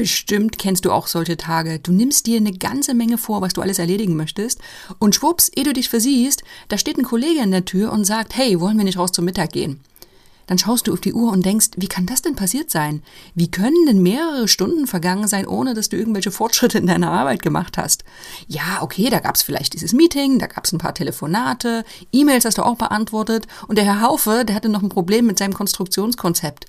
Bestimmt kennst du auch solche Tage. Du nimmst dir eine ganze Menge vor, was du alles erledigen möchtest. Und schwupps, ehe du dich versiehst, da steht ein Kollege in der Tür und sagt, hey, wollen wir nicht raus zum Mittag gehen? Dann schaust du auf die Uhr und denkst, wie kann das denn passiert sein? Wie können denn mehrere Stunden vergangen sein, ohne dass du irgendwelche Fortschritte in deiner Arbeit gemacht hast? Ja, okay, da gab's vielleicht dieses Meeting, da gab's ein paar Telefonate, E-Mails hast du auch beantwortet und der Herr Haufe, der hatte noch ein Problem mit seinem Konstruktionskonzept.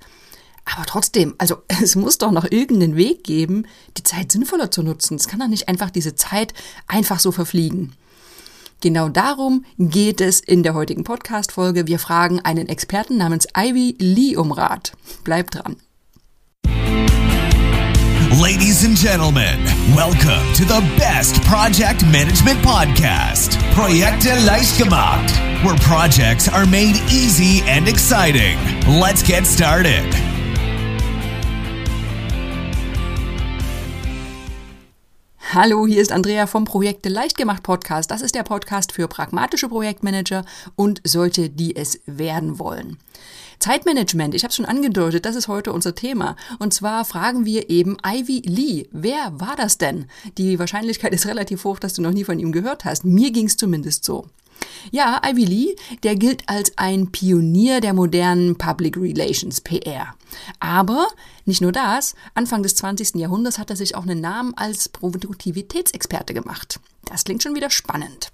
Aber trotzdem, also es muss doch noch irgendeinen Weg geben, die Zeit sinnvoller zu nutzen. Es kann doch nicht einfach diese Zeit einfach so verfliegen. Genau darum geht es in der heutigen Podcast-Folge. Wir fragen einen Experten namens Ivy Lee um Rat. Bleibt dran. Ladies and gentlemen, welcome to the best project management podcast, Projekte leicht gemacht, where projects are made easy and exciting. Let's get started. Hallo, hier ist Andrea vom Projekte leicht gemacht Podcast. Das ist der Podcast für pragmatische Projektmanager und solche, die es werden wollen. Zeitmanagement, ich habe es schon angedeutet, das ist heute unser Thema. Und zwar fragen wir eben Ivy Lee. Wer war das denn? Die Wahrscheinlichkeit ist relativ hoch, dass du noch nie von ihm gehört hast. Mir ging es zumindest so. Ja, Ivy Lee, der gilt als ein Pionier der modernen Public Relations, PR. Aber nicht nur das, Anfang des 20. Jahrhunderts hat er sich auch einen Namen als Produktivitätsexperte gemacht. Das klingt schon wieder spannend.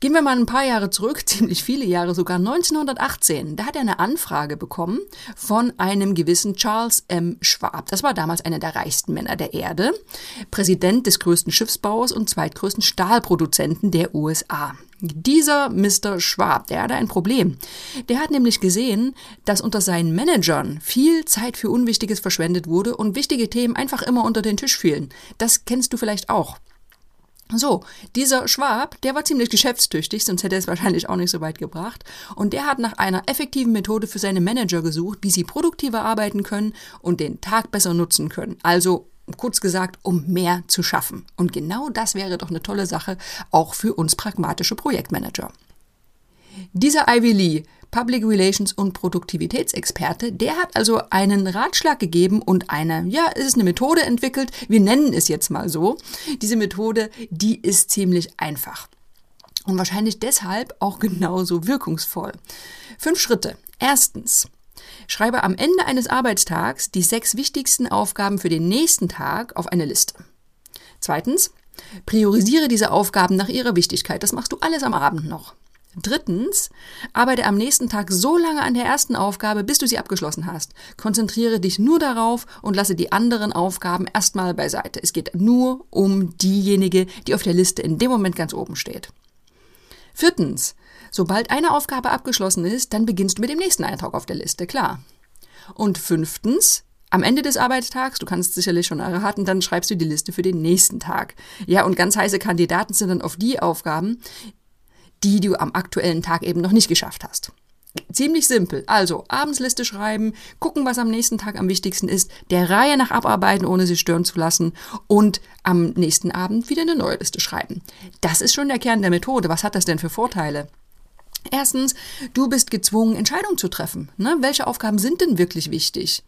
Gehen wir mal ein paar Jahre zurück, ziemlich viele Jahre sogar, 1918. Da hat er eine Anfrage bekommen von einem gewissen Charles M. Schwab. Das war damals einer der reichsten Männer der Erde, Präsident des größten Schiffsbaus und zweitgrößten Stahlproduzenten der USA. Dieser Mr. Schwab, der hatte ein Problem. Der hat nämlich gesehen, dass unter seinen Managern viel Zeit für Unwichtiges verschwendet wurde und wichtige Themen einfach immer unter den Tisch fielen. Das kennst du vielleicht auch. So, dieser Schwab, der war ziemlich geschäftstüchtig, sonst hätte er es wahrscheinlich auch nicht so weit gebracht. Und der hat nach einer effektiven Methode für seine Manager gesucht, wie sie produktiver arbeiten können und den Tag besser nutzen können. Also kurz gesagt, um mehr zu schaffen. Und genau das wäre doch eine tolle Sache, auch für uns pragmatische Projektmanager. Dieser Ivy Lee Public Relations und Produktivitätsexperte, der hat also einen Ratschlag gegeben und eine, ja, es ist eine Methode entwickelt. Wir nennen es jetzt mal so. Diese Methode, die ist ziemlich einfach. Und wahrscheinlich deshalb auch genauso wirkungsvoll. Fünf Schritte. Erstens. Schreibe am Ende eines Arbeitstags die sechs wichtigsten Aufgaben für den nächsten Tag auf eine Liste. Zweitens. Priorisiere diese Aufgaben nach ihrer Wichtigkeit. Das machst du alles am Abend noch. Drittens, arbeite am nächsten Tag so lange an der ersten Aufgabe, bis du sie abgeschlossen hast. Konzentriere dich nur darauf und lasse die anderen Aufgaben erstmal beiseite. Es geht nur um diejenige, die auf der Liste in dem Moment ganz oben steht. Viertens, sobald eine Aufgabe abgeschlossen ist, dann beginnst du mit dem nächsten Eintrag auf der Liste, klar. Und fünftens, am Ende des Arbeitstags, du kannst sicherlich schon erraten, dann schreibst du die Liste für den nächsten Tag. Ja, und ganz heiße Kandidaten sind dann auf die Aufgaben, die du am aktuellen Tag eben noch nicht geschafft hast. Ziemlich simpel. Also Abendsliste schreiben, gucken, was am nächsten Tag am wichtigsten ist, der Reihe nach abarbeiten, ohne sich stören zu lassen und am nächsten Abend wieder eine neue Liste schreiben. Das ist schon der Kern der Methode. Was hat das denn für Vorteile? Erstens, du bist gezwungen, Entscheidungen zu treffen. Ne? Welche Aufgaben sind denn wirklich wichtig?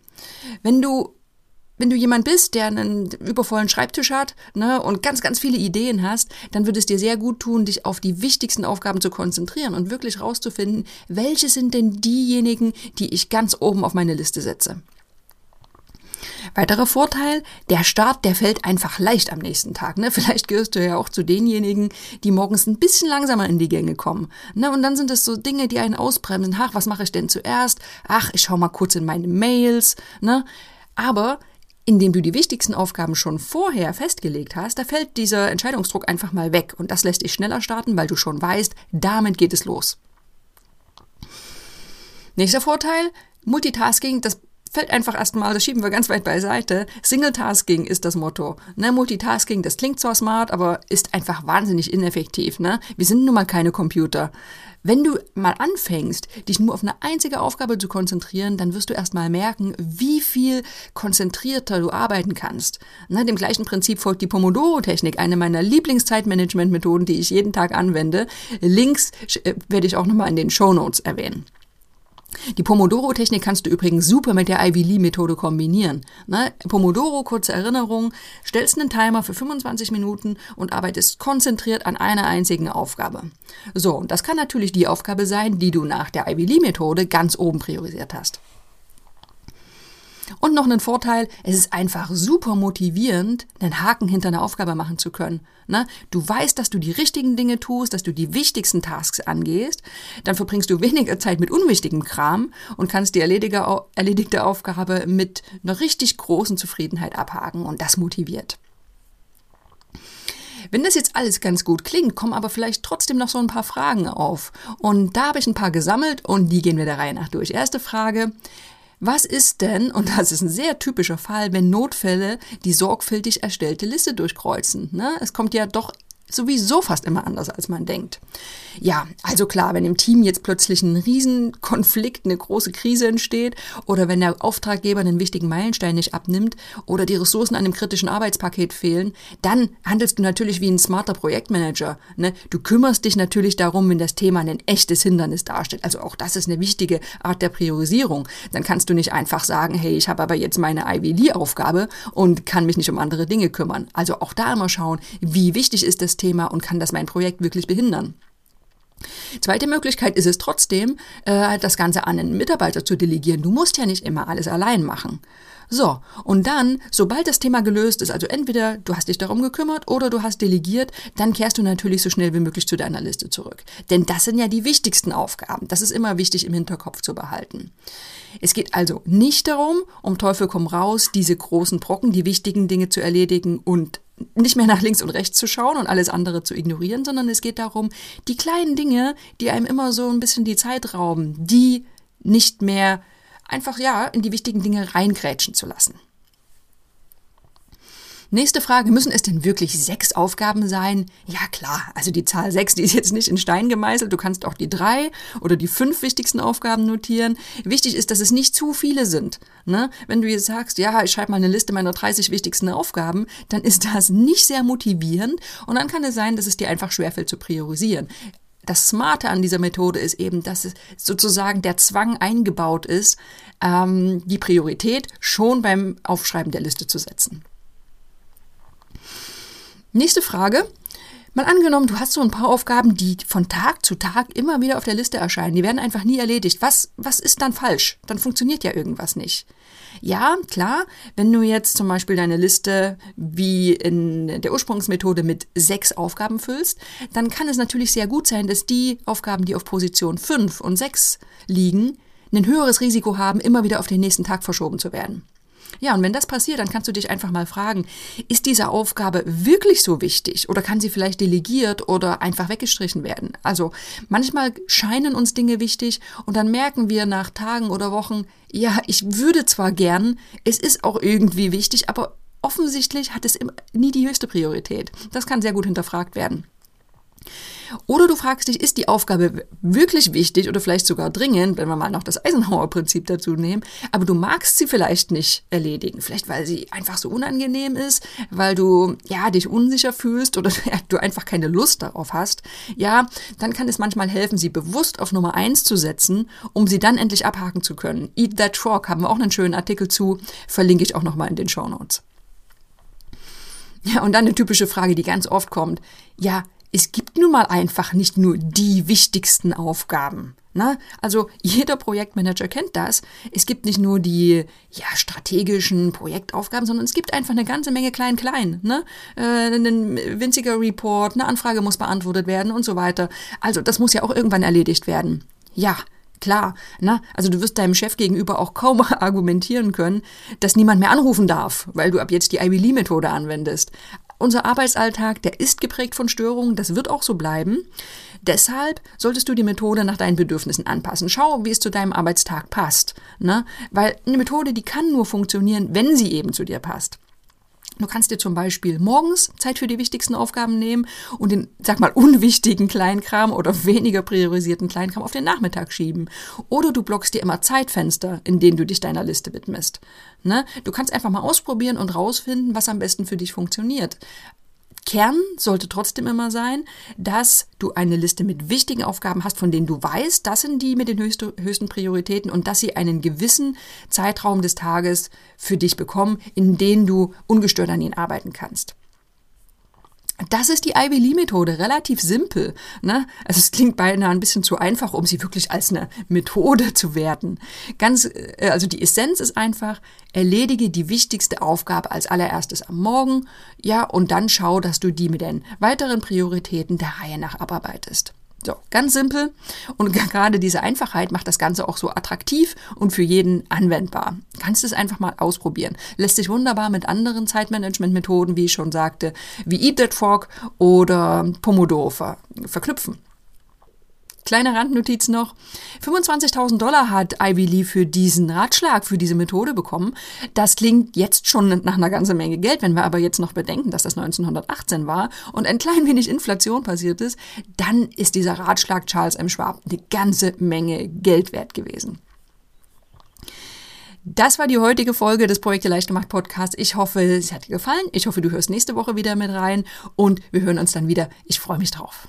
Wenn du wenn du jemand bist, der einen übervollen Schreibtisch hat ne, und ganz, ganz viele Ideen hast, dann würde es dir sehr gut tun, dich auf die wichtigsten Aufgaben zu konzentrieren und wirklich rauszufinden, welche sind denn diejenigen, die ich ganz oben auf meine Liste setze. Weiterer Vorteil, der Start, der fällt einfach leicht am nächsten Tag. Ne? Vielleicht gehörst du ja auch zu denjenigen, die morgens ein bisschen langsamer in die Gänge kommen. Ne? Und dann sind es so Dinge, die einen ausbremsen. Ach, was mache ich denn zuerst? Ach, ich schau mal kurz in meine Mails. Ne? Aber indem du die wichtigsten Aufgaben schon vorher festgelegt hast, da fällt dieser Entscheidungsdruck einfach mal weg und das lässt dich schneller starten, weil du schon weißt, damit geht es los. Nächster Vorteil, Multitasking, das fällt einfach erstmal, das schieben wir ganz weit beiseite. Single-Tasking ist das Motto. Ne, Multitasking, das klingt zwar smart, aber ist einfach wahnsinnig ineffektiv. Ne? Wir sind nun mal keine Computer. Wenn du mal anfängst, dich nur auf eine einzige Aufgabe zu konzentrieren, dann wirst du erst mal merken, wie viel konzentrierter du arbeiten kannst. Na, dem gleichen Prinzip folgt die Pomodoro-Technik, eine meiner Lieblingszeitmanagement-Methoden, die ich jeden Tag anwende. Links äh, werde ich auch nochmal in den Show Notes erwähnen. Die Pomodoro-Technik kannst du übrigens super mit der Ivy Lee-Methode kombinieren. Ne? Pomodoro, kurze Erinnerung, stellst einen Timer für 25 Minuten und arbeitest konzentriert an einer einzigen Aufgabe. So, und das kann natürlich die Aufgabe sein, die du nach der Ivy Lee-Methode ganz oben priorisiert hast. Und noch einen Vorteil, es ist einfach super motivierend, einen Haken hinter einer Aufgabe machen zu können. Ne? Du weißt, dass du die richtigen Dinge tust, dass du die wichtigsten Tasks angehst, dann verbringst du weniger Zeit mit unwichtigem Kram und kannst die erledigte Aufgabe mit einer richtig großen Zufriedenheit abhaken und das motiviert. Wenn das jetzt alles ganz gut klingt, kommen aber vielleicht trotzdem noch so ein paar Fragen auf. Und da habe ich ein paar gesammelt und die gehen wir der Reihe nach durch. Erste Frage, was ist denn, und das ist ein sehr typischer Fall, wenn Notfälle die sorgfältig erstellte Liste durchkreuzen? Ne? Es kommt ja doch sowieso fast immer anders, als man denkt. Ja, also klar, wenn im Team jetzt plötzlich ein Riesenkonflikt, eine große Krise entsteht oder wenn der Auftraggeber einen wichtigen Meilenstein nicht abnimmt oder die Ressourcen an einem kritischen Arbeitspaket fehlen, dann handelst du natürlich wie ein smarter Projektmanager. Ne? Du kümmerst dich natürlich darum, wenn das Thema ein echtes Hindernis darstellt. Also auch das ist eine wichtige Art der Priorisierung. Dann kannst du nicht einfach sagen, hey, ich habe aber jetzt meine Ivy Lee-Aufgabe und kann mich nicht um andere Dinge kümmern. Also auch da immer schauen, wie wichtig ist das Thema und kann das mein Projekt wirklich behindern. Zweite Möglichkeit ist es trotzdem, äh, das Ganze an einen Mitarbeiter zu delegieren. Du musst ja nicht immer alles allein machen. So, und dann, sobald das Thema gelöst ist, also entweder du hast dich darum gekümmert oder du hast delegiert, dann kehrst du natürlich so schnell wie möglich zu deiner Liste zurück. Denn das sind ja die wichtigsten Aufgaben. Das ist immer wichtig im Hinterkopf zu behalten. Es geht also nicht darum, um Teufel komm raus, diese großen Brocken, die wichtigen Dinge zu erledigen und nicht mehr nach links und rechts zu schauen und alles andere zu ignorieren, sondern es geht darum, die kleinen Dinge, die einem immer so ein bisschen die Zeit rauben, die nicht mehr einfach ja in die wichtigen Dinge reingrätschen zu lassen. Nächste Frage, müssen es denn wirklich sechs Aufgaben sein? Ja klar, also die Zahl sechs, die ist jetzt nicht in Stein gemeißelt. Du kannst auch die drei oder die fünf wichtigsten Aufgaben notieren. Wichtig ist, dass es nicht zu viele sind. Ne? Wenn du jetzt sagst, ja, ich schreibe mal eine Liste meiner 30 wichtigsten Aufgaben, dann ist das nicht sehr motivierend und dann kann es sein, dass es dir einfach schwerfällt zu priorisieren. Das Smarte an dieser Methode ist eben, dass sozusagen der Zwang eingebaut ist, ähm, die Priorität schon beim Aufschreiben der Liste zu setzen. Nächste Frage. Mal angenommen, du hast so ein paar Aufgaben, die von Tag zu Tag immer wieder auf der Liste erscheinen. Die werden einfach nie erledigt. Was, was ist dann falsch? Dann funktioniert ja irgendwas nicht. Ja, klar, wenn du jetzt zum Beispiel deine Liste wie in der Ursprungsmethode mit sechs Aufgaben füllst, dann kann es natürlich sehr gut sein, dass die Aufgaben, die auf Position 5 und 6 liegen, ein höheres Risiko haben, immer wieder auf den nächsten Tag verschoben zu werden. Ja, und wenn das passiert, dann kannst du dich einfach mal fragen, ist diese Aufgabe wirklich so wichtig oder kann sie vielleicht delegiert oder einfach weggestrichen werden? Also manchmal scheinen uns Dinge wichtig und dann merken wir nach Tagen oder Wochen, ja, ich würde zwar gern, es ist auch irgendwie wichtig, aber offensichtlich hat es nie die höchste Priorität. Das kann sehr gut hinterfragt werden. Oder du fragst dich, ist die Aufgabe wirklich wichtig oder vielleicht sogar dringend, wenn wir mal noch das Eisenhower-Prinzip dazu nehmen, aber du magst sie vielleicht nicht erledigen. Vielleicht, weil sie einfach so unangenehm ist, weil du, ja, dich unsicher fühlst oder du einfach keine Lust darauf hast. Ja, dann kann es manchmal helfen, sie bewusst auf Nummer eins zu setzen, um sie dann endlich abhaken zu können. Eat That Frog haben wir auch einen schönen Artikel zu, verlinke ich auch nochmal in den Show Notes. Ja, und dann eine typische Frage, die ganz oft kommt. Ja, es gibt nun mal einfach nicht nur die wichtigsten Aufgaben. Ne? Also jeder Projektmanager kennt das. Es gibt nicht nur die ja, strategischen Projektaufgaben, sondern es gibt einfach eine ganze Menge klein-klein. Ne? Äh, ein winziger Report, eine Anfrage muss beantwortet werden und so weiter. Also das muss ja auch irgendwann erledigt werden. Ja, Klar, ne? Also du wirst deinem Chef gegenüber auch kaum argumentieren können, dass niemand mehr anrufen darf, weil du ab jetzt die Ivy Lee Methode anwendest. Unser Arbeitsalltag, der ist geprägt von Störungen, das wird auch so bleiben. Deshalb solltest du die Methode nach deinen Bedürfnissen anpassen. Schau, wie es zu deinem Arbeitstag passt. Ne? Weil eine Methode, die kann nur funktionieren, wenn sie eben zu dir passt. Du kannst dir zum Beispiel morgens Zeit für die wichtigsten Aufgaben nehmen und den, sag mal, unwichtigen Kleinkram oder weniger priorisierten Kleinkram auf den Nachmittag schieben. Oder du blockst dir immer Zeitfenster, in denen du dich deiner Liste widmest. Ne? Du kannst einfach mal ausprobieren und rausfinden, was am besten für dich funktioniert. Kern sollte trotzdem immer sein, dass du eine Liste mit wichtigen Aufgaben hast, von denen du weißt, das sind die mit den höchsten, Prioritäten und dass sie einen gewissen Zeitraum des Tages für dich bekommen, in dem du ungestört an ihnen arbeiten kannst. Das ist die Ivy Lee Methode, relativ simpel. Ne? Also es klingt beinahe ein bisschen zu einfach, um sie wirklich als eine Methode zu werten. Ganz, äh, also die Essenz ist einfach, erledige die wichtigste Aufgabe als allererstes am Morgen, ja, und dann schau, dass du die mit den weiteren Prioritäten der Reihe nach abarbeitest. So, ganz simpel. Und gerade diese Einfachheit macht das Ganze auch so attraktiv und für jeden anwendbar. Kannst es einfach mal ausprobieren. Lässt sich wunderbar mit anderen Zeitmanagement-Methoden, wie ich schon sagte, wie Eat That Frog oder Pomodoro ver verknüpfen. Kleine Randnotiz noch. 25.000 Dollar hat Ivy Lee für diesen Ratschlag, für diese Methode bekommen. Das klingt jetzt schon nach einer ganzen Menge Geld. Wenn wir aber jetzt noch bedenken, dass das 1918 war und ein klein wenig Inflation passiert ist, dann ist dieser Ratschlag Charles M. Schwab eine ganze Menge Geld wert gewesen. Das war die heutige Folge des Projekte leicht gemacht Podcasts. Ich hoffe, es hat dir gefallen. Ich hoffe, du hörst nächste Woche wieder mit rein und wir hören uns dann wieder. Ich freue mich drauf.